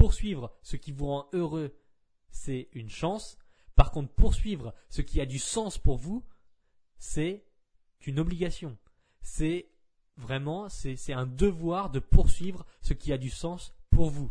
poursuivre ce qui vous rend heureux, c'est une chance. Par contre, poursuivre ce qui a du sens pour vous, c'est une obligation. C'est vraiment, c'est un devoir de poursuivre ce qui a du sens pour vous.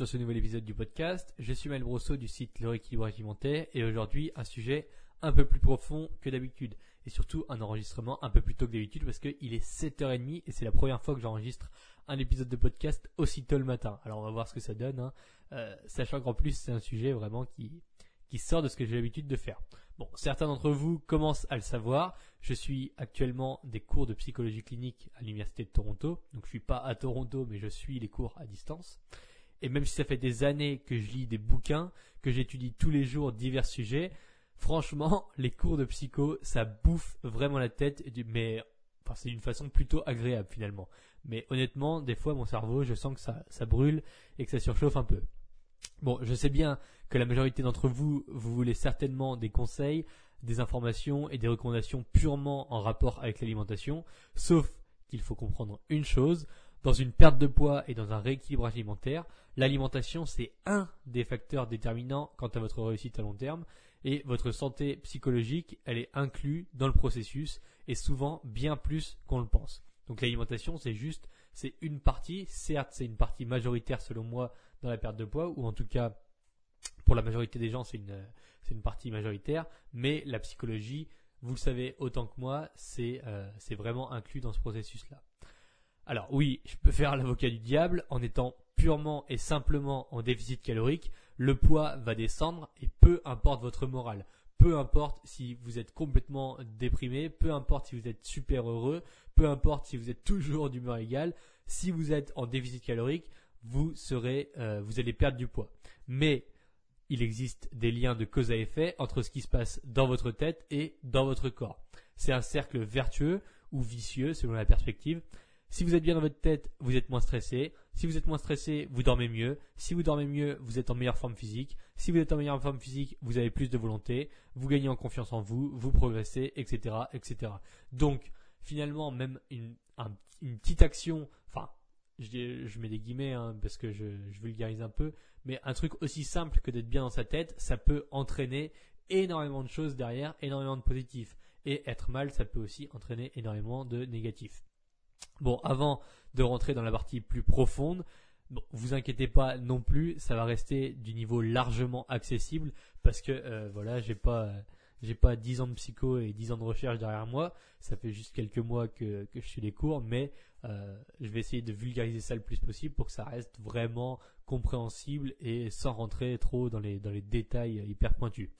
Sur ce nouvel épisode du podcast. Je suis Mel Brosseau du site Le Rééquilibrage Alimentaire et aujourd'hui un sujet un peu plus profond que d'habitude et surtout un enregistrement un peu plus tôt que d'habitude parce qu'il est 7h30 et c'est la première fois que j'enregistre un épisode de podcast aussitôt le matin. Alors on va voir ce que ça donne, hein. euh, sachant qu'en plus c'est un sujet vraiment qui, qui sort de ce que j'ai l'habitude de faire. Bon, certains d'entre vous commencent à le savoir. Je suis actuellement des cours de psychologie clinique à l'université de Toronto. Donc je suis pas à Toronto, mais je suis les cours à distance. Et même si ça fait des années que je lis des bouquins, que j'étudie tous les jours divers sujets, franchement, les cours de psycho, ça bouffe vraiment la tête, mais enfin, c'est d'une façon plutôt agréable finalement. Mais honnêtement, des fois, mon cerveau, je sens que ça, ça brûle et que ça surchauffe un peu. Bon, je sais bien que la majorité d'entre vous, vous voulez certainement des conseils, des informations et des recommandations purement en rapport avec l'alimentation, sauf qu'il faut comprendre une chose, dans une perte de poids et dans un rééquilibrage alimentaire, l'alimentation c'est un des facteurs déterminants quant à votre réussite à long terme et votre santé psychologique, elle est inclue dans le processus et souvent bien plus qu'on le pense. Donc l'alimentation c'est juste, c'est une partie, certes c'est une partie majoritaire selon moi dans la perte de poids ou en tout cas pour la majorité des gens c'est une, c'est une partie majoritaire, mais la psychologie, vous le savez autant que moi, c'est, euh, c'est vraiment inclus dans ce processus-là. Alors oui, je peux faire l'avocat du diable en étant purement et simplement en déficit calorique, le poids va descendre et peu importe votre morale. Peu importe si vous êtes complètement déprimé, peu importe si vous êtes super heureux, peu importe si vous êtes toujours d'humeur égale, si vous êtes en déficit calorique, vous serez, euh, vous allez perdre du poids. Mais il existe des liens de cause à effet entre ce qui se passe dans votre tête et dans votre corps. C'est un cercle vertueux ou vicieux selon la perspective. Si vous êtes bien dans votre tête, vous êtes moins stressé. Si vous êtes moins stressé, vous dormez mieux. Si vous dormez mieux, vous êtes en meilleure forme physique. Si vous êtes en meilleure forme physique, vous avez plus de volonté. Vous gagnez en confiance en vous, vous progressez, etc., etc. Donc, finalement, même une, petite action, enfin, je, mets des guillemets hein, parce que je, je vulgarise un peu, mais un truc aussi simple que d'être bien dans sa tête, ça peut entraîner énormément de choses derrière, énormément de positifs. Et être mal, ça peut aussi entraîner énormément de négatifs. Bon, avant de rentrer dans la partie plus profonde, bon, vous inquiétez pas non plus, ça va rester du niveau largement accessible parce que euh, voilà, j'ai pas j'ai pas 10 ans de psycho et 10 ans de recherche derrière moi, ça fait juste quelques mois que, je suis les cours, mais euh, je vais essayer de vulgariser ça le plus possible pour que ça reste vraiment compréhensible et sans rentrer trop dans les, dans les détails hyper pointus.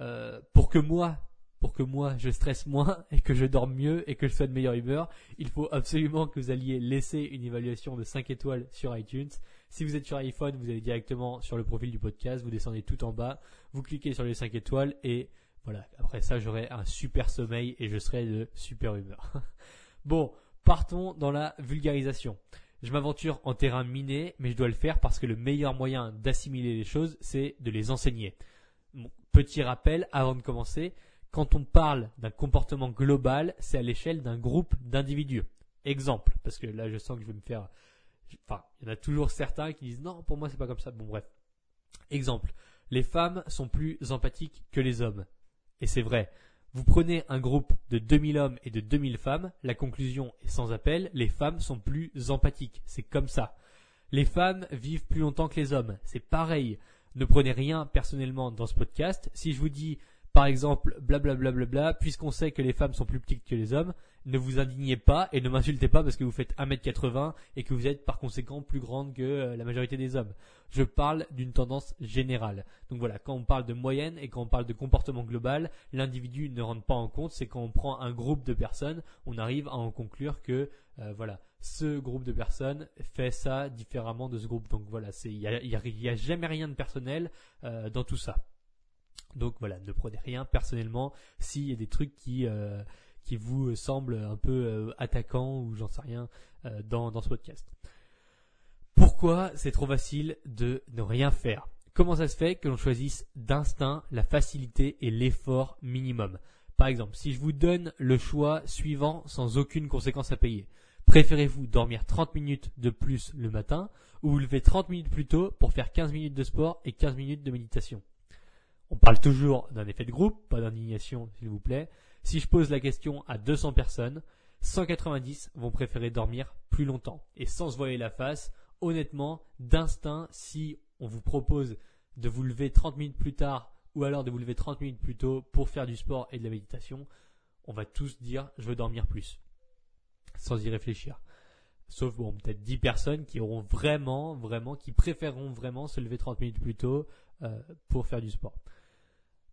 Euh, pour que moi, pour que moi je stresse moins et que je dorme mieux et que je sois de meilleure humeur, il faut absolument que vous alliez laisser une évaluation de 5 étoiles sur iTunes. Si vous êtes sur iPhone, vous allez directement sur le profil du podcast, vous descendez tout en bas, vous cliquez sur les 5 étoiles et voilà, après ça j'aurai un super sommeil et je serai de super humeur. bon, partons dans la vulgarisation. Je m'aventure en terrain miné, mais je dois le faire parce que le meilleur moyen d'assimiler les choses, c'est de les enseigner. petit rappel avant de commencer, quand on parle d'un comportement global, c'est à l'échelle d'un groupe d'individus. Exemple, parce que là je sens que je vais me faire... Enfin, il y en a toujours certains qui disent non, pour moi c'est pas comme ça. Bon bref. Exemple, les femmes sont plus empathiques que les hommes. Et c'est vrai. Vous prenez un groupe de 2000 hommes et de 2000 femmes, la conclusion est sans appel, les femmes sont plus empathiques. C'est comme ça. Les femmes vivent plus longtemps que les hommes. C'est pareil. Ne prenez rien personnellement dans ce podcast. Si je vous dis Par exemple, blablabla, bla bla bla, puisqu'on sait que les femmes sont plus petites que les hommes, ne vous indignez pas et ne m'insultez pas parce que vous faites 1m80 et que vous êtes par conséquent plus grande que euh, la majorité des hommes. Je parle d'une tendance générale. Donc voilà, quand on parle de moyenne et quand on parle de comportement global, l'individu ne rentre pas en compte, c'est quand on prend un groupe de personnes, on arrive à en conclure que euh, voilà, ce groupe de personnes fait ça différemment de ce groupe. Donc voilà, il n'y a, y a, jamais rien de personnel euh, dans tout ça. Donc voilà, ne prenez rien personnellement. S'il y a des trucs qui euh, qui vous semblent un peu euh, attaquants ou j'en sais rien euh, dans, dans ce podcast. Pourquoi c'est trop facile de ne rien faire? Comment ça se fait que l'on choisisse d'instinct la facilité et l'effort minimum? Par exemple, si je vous donne le choix suivant sans aucune conséquence à payer, préférez-vous dormir 30 minutes de plus le matin ou vous lever 30 minutes plus tôt pour faire 15 minutes de sport et 15 minutes de méditation? On parle toujours d'un effet de groupe, pas d'indignation s'il vous plaît. Si je pose la question à 200 personnes, 190 vont préférer dormir plus longtemps. Et sans se voiler la face, honnêtement, d'instinct, si on vous propose de vous lever 30 minutes plus tard ou alors de vous lever 30 minutes plus tôt pour faire du sport et de la méditation, on va tous dire je veux dormir plus. Sans y réfléchir. Sauf bon, peut-être 10 personnes qui auront vraiment, vraiment, qui préféreront vraiment se lever 30 minutes plus tôt euh, pour faire du sport.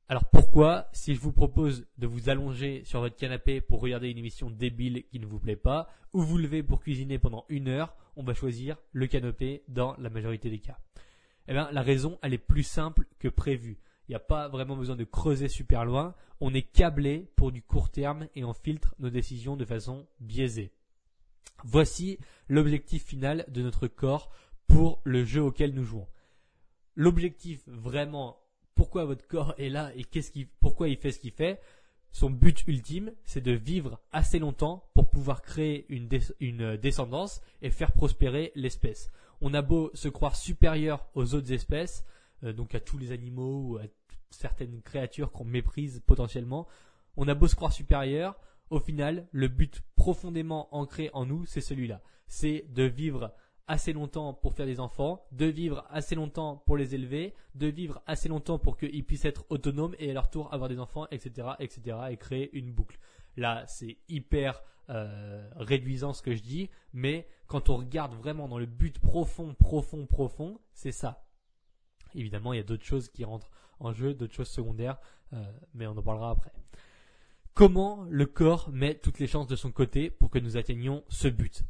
Alors pourquoi, si je vous propose de vous allonger sur votre canapé pour regarder une émission débile qui ne vous plaît pas, ou vous lever pour cuisiner pendant une heure, on va choisir le canapé dans la majorité des cas Eh bien, la raison, elle est plus simple que prévu. Il n'y a pas vraiment besoin de creuser super loin. On est câblé pour du court terme et on filtre nos décisions de façon biaisée. Voici l'objectif final de notre corps pour le jeu auquel nous jouons. L'objectif vraiment pourquoi votre corps est là et qu'est-ce qui, pourquoi il fait ce qu'il fait. Son but ultime, c'est de vivre assez longtemps pour pouvoir créer une, une descendance et faire prospérer l'espèce. On a beau se croire supérieur aux autres espèces, euh, donc à tous les animaux ou à certaines créatures qu'on méprise potentiellement, on a beau se croire supérieur, au final, le but profondément ancré en nous, c'est celui-là. C'est de vivre assez longtemps pour faire des enfants, de vivre assez longtemps pour les élever, de vivre assez longtemps pour qu'ils puissent être autonomes et à leur tour avoir des enfants, etc., etc., et créer une boucle. Là, c'est hyper euh, réduisant ce que je dis, mais quand on regarde vraiment dans le but profond, profond, profond, c'est ça. Évidemment, il y a d'autres choses qui rentrent en jeu, d'autres choses secondaires, euh, mais on en parlera après. Comment le corps met toutes les chances de son côté pour que nous atteignions ce but?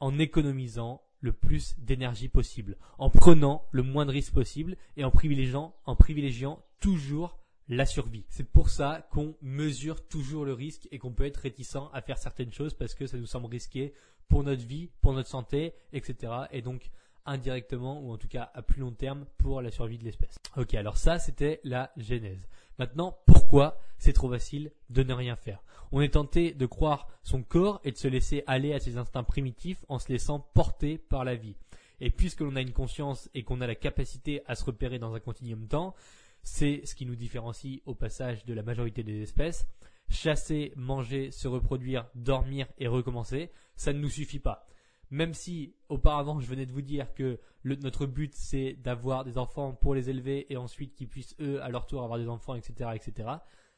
En économisant le plus d'énergie possible, en prenant le moins de risques possible et en privilégiant, en privilégiant toujours la survie. C'est pour ça qu'on mesure toujours le risque et qu'on peut être réticent à faire certaines choses parce que ça nous semble risqué pour notre vie, pour notre santé, etc. Et donc indirectement ou en tout cas à plus long terme pour la survie de l'espèce. Ok, alors ça c'était la genèse. Maintenant, pourquoi c'est trop facile de ne rien faire? On est tenté de croire son corps et de se laisser aller à ses instincts primitifs en se laissant porter par la vie. Et puisque l'on a une conscience et qu'on a la capacité à se repérer dans un continuum temps, c'est ce qui nous différencie au passage de la majorité des espèces. Chasser, manger, se reproduire, dormir et recommencer, ça ne nous suffit pas même si auparavant je venais de vous dire que notre but c'est d'avoir des enfants pour les élever et ensuite qu'ils puissent eux à leur tour avoir des enfants, etc., etc.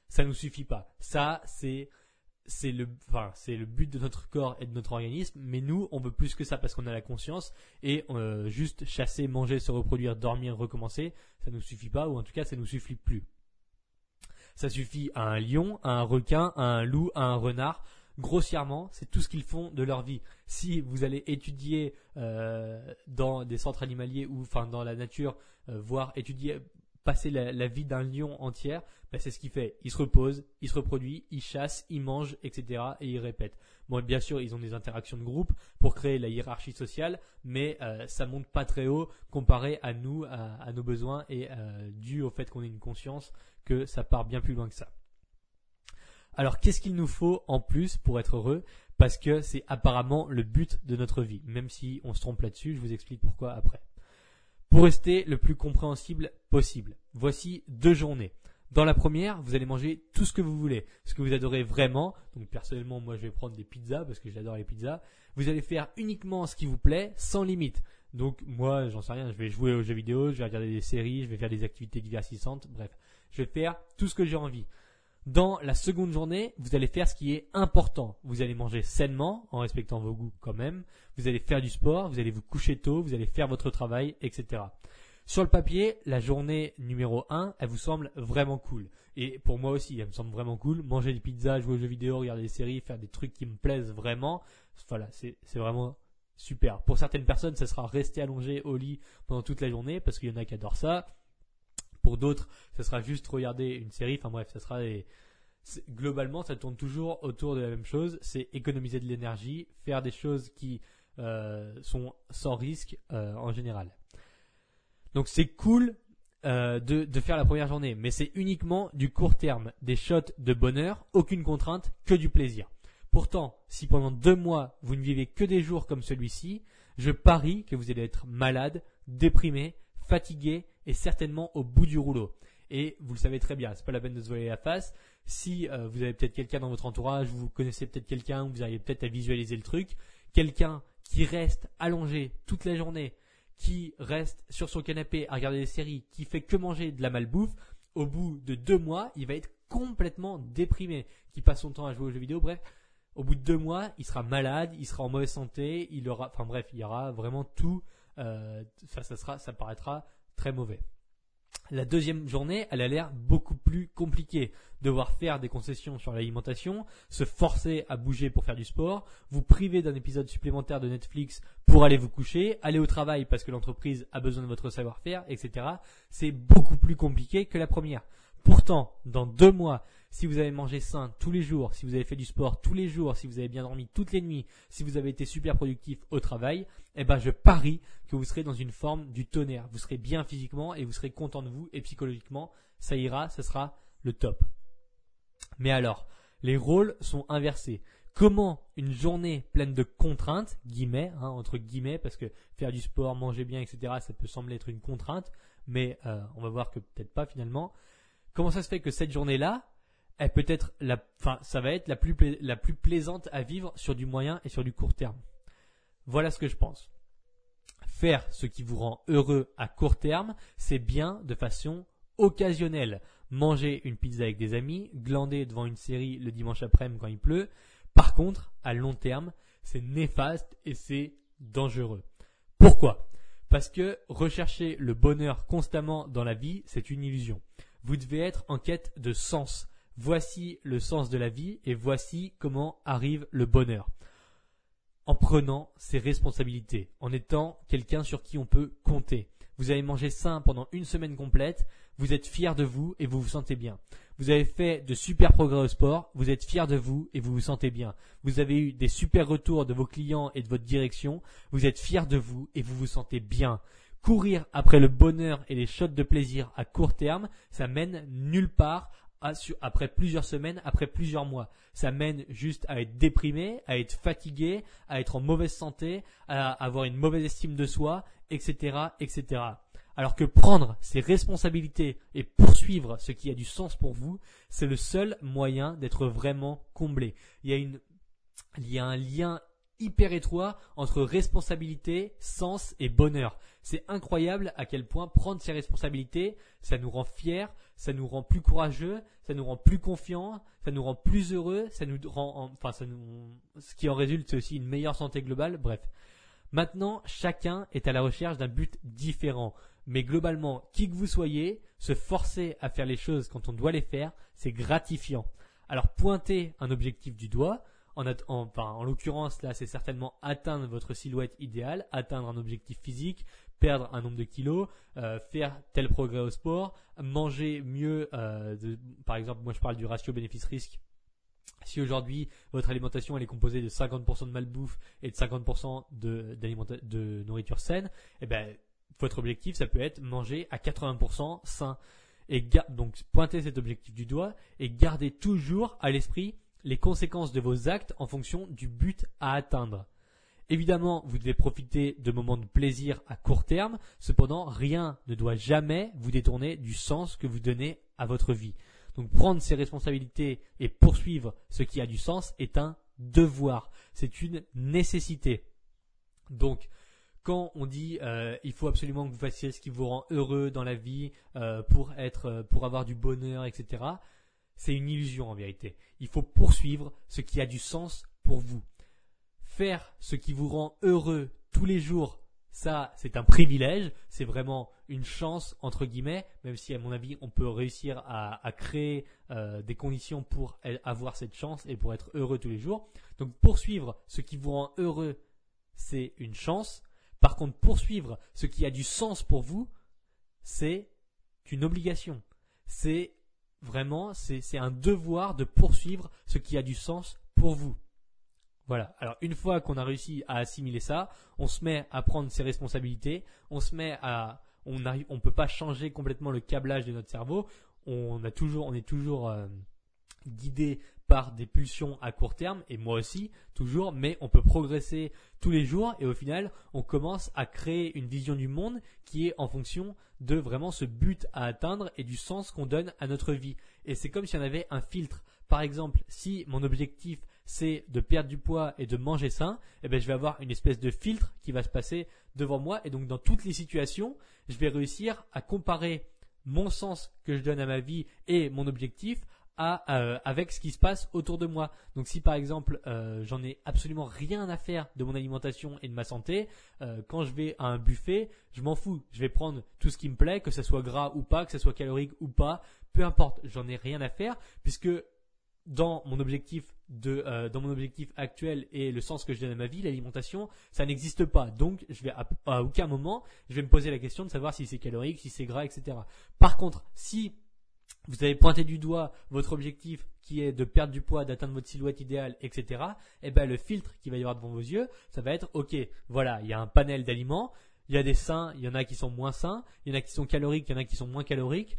Ça nous suffit pas. Ça c'est c'est le enfin c'est le but de notre corps et de notre organisme, mais nous on veut plus que ça parce qu'on a la conscience et euh, juste chasser, manger, se reproduire, dormir, recommencer, ça nous suffit pas ou en tout cas ça nous suffit plus. Ça suffit à un lion, à un requin, à un loup, à un renard grossièrement, c'est tout ce qu'ils font de leur vie. Si vous allez étudier euh, dans des centres animaliers ou enfin dans la nature, euh, voir étudier passer la, vie d'un lion entière, ben, c'est ce qu'il fait. Il se repose, il se reproduit, il chasse, il mange, etc. et il répète. Bon, bien sûr, ils ont des interactions de groupe pour créer la hiérarchie sociale, mais euh, ça monte pas très haut comparé à nous, à, nos besoins et dû au fait qu'on ait une conscience que ça part bien plus loin que ça. Alors qu'est-ce qu'il nous faut en plus pour être heureux? Parce que c'est apparemment le but de notre vie, même si on se trompe là-dessus, je vous explique pourquoi après. Pour rester le plus compréhensible possible, voici deux journées. Dans la première, vous allez manger tout ce que vous voulez, ce que vous adorez vraiment. Donc personnellement, moi je vais prendre des pizzas parce que j'adore les pizzas. Vous allez faire uniquement ce qui vous plaît, sans limite. Donc moi, j'en sais rien, je vais jouer aux jeux vidéo, je vais regarder des séries, je vais faire des activités divertissantes, bref je vais faire tout ce que j'ai envie. Dans la seconde journée, vous allez faire ce qui est important. Vous allez manger sainement, en respectant vos goûts quand même. Vous allez faire du sport, vous allez vous coucher tôt, vous allez faire votre travail, etc. Sur le papier, la journée numéro 1, elle vous semble vraiment cool. Et pour moi aussi, elle me semble vraiment cool. Manger des pizzas, jouer aux jeux vidéo, regarder des séries, faire des trucs qui me plaisent vraiment. Voilà, c'est vraiment super. Pour certaines personnes, ça sera rester allongé au lit pendant toute la journée parce qu'il y en a qui adorent ça. Pour d'autres, ça sera juste regarder une série. Enfin bref, ça sera globalement, ça tourne toujours autour de la même chose. C'est économiser de l'énergie, faire des choses qui euh, sont sans risque euh, en général. Donc c'est cool euh, de, de, faire la première journée, mais c'est uniquement du court terme, des shots de bonheur, aucune contrainte, que du plaisir. Pourtant, si pendant deux mois vous ne vivez que des jours comme celui-ci, je parie que vous allez être malade, déprimé, fatigué et certainement au bout du rouleau. Et vous le savez très bien, c'est pas la peine de se voiler la face. Si euh, vous avez peut-être quelqu'un dans votre entourage, vous connaissez peut-être quelqu'un, vous arrivez peut-être à visualiser le truc, quelqu'un qui reste allongé toute la journée, qui reste sur son canapé à regarder des séries, qui fait que manger de la malbouffe, au bout de deux mois, il va être complètement déprimé, qui passe son temps à jouer aux jeux vidéo, bref. Au bout de deux mois, il sera malade, il sera en mauvaise santé, il aura, enfin bref, il y aura vraiment tout. Euh, ça, ça sera, ça paraîtra très mauvais. La deuxième journée, elle a l'air beaucoup plus compliquée. Devoir faire des concessions sur l'alimentation, se forcer à bouger pour faire du sport, vous priver d'un épisode supplémentaire de Netflix pour aller vous coucher, aller au travail parce que l'entreprise a besoin de votre savoir-faire, etc. C'est beaucoup plus compliqué que la première. Pourtant, dans deux mois, si vous avez mangé sain tous les jours, si vous avez fait du sport tous les jours, si vous avez bien dormi toutes les nuits, si vous avez été super productif au travail, eh ben je parie que vous serez dans une forme du tonnerre. Vous serez bien physiquement et vous serez content de vous et psychologiquement, ça ira, ce sera le top. Mais alors, les rôles sont inversés. Comment une journée pleine de contraintes, guillemets, hein, entre guillemets, parce que faire du sport, manger bien, etc., ça peut sembler être une contrainte, mais euh, on va voir que peut-être pas finalement. Comment ça se fait que cette journée-là, elle peut être la, enfin, ça va être la plus, la plus plaisante à vivre sur du moyen et sur du court terme. Voilà ce que je pense. Faire ce qui vous rend heureux à court terme, c'est bien de façon occasionnelle. Manger une pizza avec des amis, glander devant une série le dimanche après-midi quand il pleut. Par contre, à long terme, c'est néfaste et c'est dangereux. Pourquoi? Parce que rechercher le bonheur constamment dans la vie, c'est une illusion. Vous devez être en quête de sens. Voici le sens de la vie et voici comment arrive le bonheur. En prenant ses responsabilités, en étant quelqu'un sur qui on peut compter. Vous avez mangé sain pendant une semaine complète, vous êtes fier de vous et vous vous sentez bien. Vous avez fait de super progrès au sport, vous êtes fier de vous et vous vous sentez bien. Vous avez eu des super retours de vos clients et de votre direction, vous êtes fier de vous et vous vous sentez bien. Courir après le bonheur et les shots de plaisir à court terme, ça mène nulle part après plusieurs semaines, après plusieurs mois. Ça mène juste à être déprimé, à être fatigué, à être en mauvaise santé, à avoir une mauvaise estime de soi, etc., etc. Alors que prendre ses responsabilités et poursuivre ce qui a du sens pour vous, c'est le seul moyen d'être vraiment comblé. Il y a une, il y a un lien hyper étroit entre responsabilité, sens et bonheur. C'est incroyable à quel point prendre ses responsabilités, ça nous rend fiers, ça nous rend plus courageux, ça nous rend plus confiants, ça nous rend plus heureux, ça nous rend, enfin, ça nous, ce qui en résulte, c'est aussi une meilleure santé globale. Bref. Maintenant, chacun est à la recherche d'un but différent. Mais globalement, qui que vous soyez, se forcer à faire les choses quand on doit les faire, c'est gratifiant. Alors pointez un objectif du doigt, en, en l'occurrence, là, c'est certainement atteindre votre silhouette idéale, atteindre un objectif physique, perdre un nombre de kilos, euh, faire tel progrès au sport, manger mieux. Euh, par exemple, moi je parle du ratio bénéfice-risque. Si aujourd'hui votre alimentation elle est composée de 50% de malbouffe et de 50% de, de nourriture saine, eh ben votre objectif ça peut être manger à 80% sain. Et donc pointez cet objectif du doigt et gardez toujours à l'esprit les conséquences de vos actes en fonction du but à atteindre. Évidemment, vous devez profiter de moments de plaisir à court terme, cependant, rien ne doit jamais vous détourner du sens que vous donnez à votre vie. Donc prendre ses responsabilités et poursuivre ce qui a du sens est un devoir, c'est une nécessité. Donc, quand on dit euh, il faut absolument que vous fassiez ce qui vous rend heureux dans la vie euh, pour être, euh, pour avoir du bonheur, etc. C'est une illusion en vérité. Il faut poursuivre ce qui a du sens pour vous. Faire ce qui vous rend heureux tous les jours, ça c'est un privilège, c'est vraiment une chance entre guillemets, même si à mon avis on peut réussir à, créer euh, des conditions pour avoir cette chance et pour être heureux tous les jours. Donc poursuivre ce qui vous rend heureux, c'est une chance. Par contre, poursuivre ce qui a du sens pour vous, c'est une obligation. C'est vraiment, c'est un devoir de poursuivre ce qui a du sens pour vous. Voilà. Alors une fois qu'on a réussi à assimiler ça, on se met à prendre ses responsabilités, on se met à, on arrive, peut pas changer complètement le câblage de notre cerveau. On est toujours euh, guidé par des pulsions à court terme, et moi aussi, toujours, mais on peut progresser tous les jours, et au final, on commence à créer une vision du monde qui est en fonction de vraiment ce but à atteindre et du sens qu'on donne à notre vie. Et c'est comme si on avait un filtre. Par exemple, si mon objectif c'est de perdre du poids et de manger sain, eh ben je vais avoir une espèce de filtre qui va se passer devant moi et donc dans toutes les situations, je vais réussir à comparer mon sens que je donne à ma vie et mon objectif euh, avec ce qui se passe autour de moi. Donc si par exemple euh, j'en ai absolument rien à faire de mon alimentation et de ma santé, euh, quand je vais à un buffet, je m'en fous. Je vais prendre tout ce qui me plaît, que ce soit gras ou pas, que ce soit calorique ou pas, peu importe. J'en ai rien à faire puisque dans mon objectif de dans mon objectif actuel et le sens que je donne à ma vie, l'alimentation, ça n'existe pas. Donc, je vais à, à, aucun moment, je vais me poser la question de savoir si c'est calorique, si c'est gras, etc. Par contre, si vous avez pointé du doigt votre objectif qui est de perdre du poids, d'atteindre votre silhouette idéale, etc. Et eh ben le filtre qui va y avoir devant vos yeux, ça va être ok, voilà, il y a un panel d'aliments, il y a des sains, il y en a qui sont moins sains, il y en a qui sont caloriques, il y en a qui sont moins caloriques.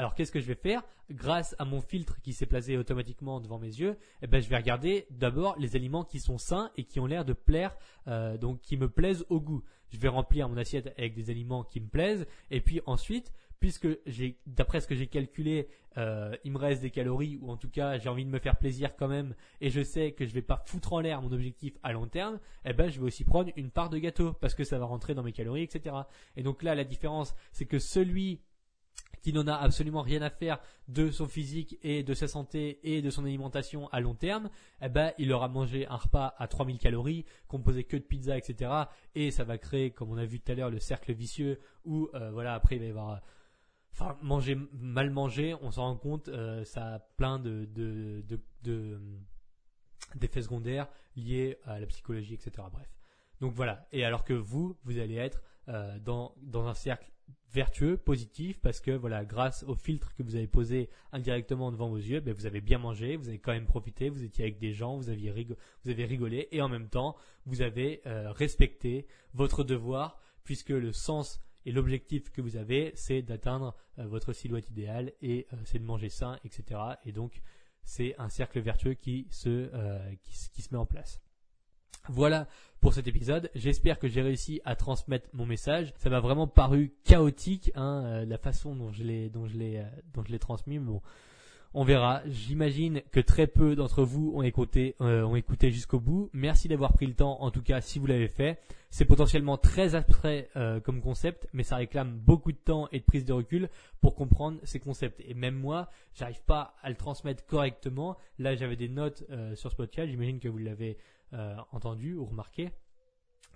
Alors qu'est-ce que je vais faire? Grâce à mon filtre qui s'est placé automatiquement devant mes yeux, eh ben je vais regarder d'abord les aliments qui sont sains et qui ont l'air de plaire, euh, donc qui me plaisent au goût. Je vais remplir mon assiette avec des aliments qui me plaisent, et puis ensuite puisque j'ai, d'après ce que j'ai calculé, euh, il me reste des calories ou en tout cas j'ai envie de me faire plaisir quand même et je sais que je vais pas foutre en l'air mon objectif à long terme, eh ben je vais aussi prendre une part de gâteau parce que ça va rentrer dans mes calories, etc. Et donc là la différence c'est que celui qui n'en a absolument rien à faire de son physique et de sa santé et de son alimentation à long terme, eh ben, il aura mangé un repas à 3000 calories, composé que de pizza, etc. Et ça va créer, comme on a vu tout à l'heure, le cercle vicieux où, euh, voilà, après il va y avoir enfin manger mal manger, on s'en rend compte, euh, ça a plein de, de, de, d'effets secondaires liés à la psychologie, etc. Bref. Donc voilà. Et alors que vous, vous allez être euh, dans, dans un cercle vertueux, positif, parce que voilà, grâce au filtre que vous avez posé indirectement devant vos yeux, ben, vous avez bien mangé, vous avez quand même profité, vous étiez avec des gens, vous avez rigolé, et en même temps, vous avez euh, respecté votre devoir, puisque le sens et l'objectif que vous avez, c'est d'atteindre euh, votre silhouette idéale et euh, c'est de manger sain, etc. Et donc, c'est un cercle vertueux qui, se met en place. Voilà pour cet épisode. J'espère que j'ai réussi à transmettre mon message. Ça m'a vraiment paru chaotique, hein, la façon dont je l'ai, dont je l'ai, dont je l'ai transmis. Mais bon, on verra. J'imagine que très peu d'entre vous ont écouté, euh, ont écouté jusqu'au bout. Merci d'avoir pris le temps, en tout cas, si vous l'avez fait. C'est potentiellement très abstrait euh, comme concept, mais ça réclame beaucoup de temps et de prise de recul pour comprendre ces concepts. Et même moi, j'arrive pas à le transmettre correctement. Là, j'avais des notes euh, sur ce podcast. J'imagine que vous l'avez entendu ou remarqué.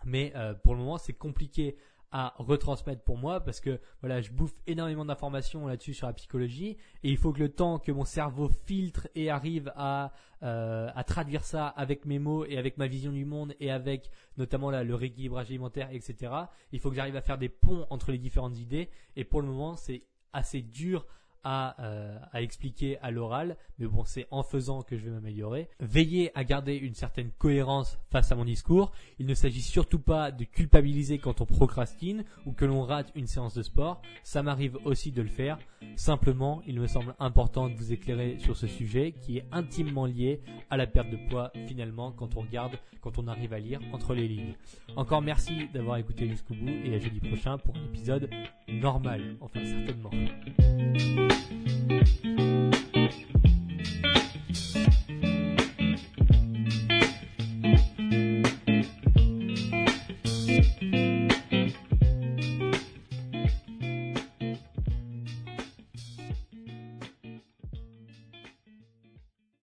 Mais pour le moment, c'est compliqué à retransmettre pour moi parce que voilà, je bouffe énormément d'informations là-dessus sur la psychologie et il faut que le temps que mon cerveau filtre et arrive à, euh, à traduire ça avec mes mots et avec ma vision du monde et avec notamment là, le rééquilibrage alimentaire, etc. Il faut que j'arrive à faire des ponts entre les différentes idées et pour le moment c'est assez dur euh, à, expliquer à l'oral, mais bon, c'est en faisant que je vais m'améliorer. Veillez à garder une certaine cohérence face à mon discours. Il ne s'agit surtout pas de culpabiliser quand on procrastine ou que l'on rate une séance de sport. Ça m'arrive aussi de le faire. Simplement, il me semble important de vous éclairer sur ce sujet qui est intimement lié à la perte de poids finalement quand on regarde, quand on arrive à lire entre les lignes. Encore merci d'avoir écouté jusqu'au bout et à jeudi prochain pour un épisode normal, enfin certainement. うん。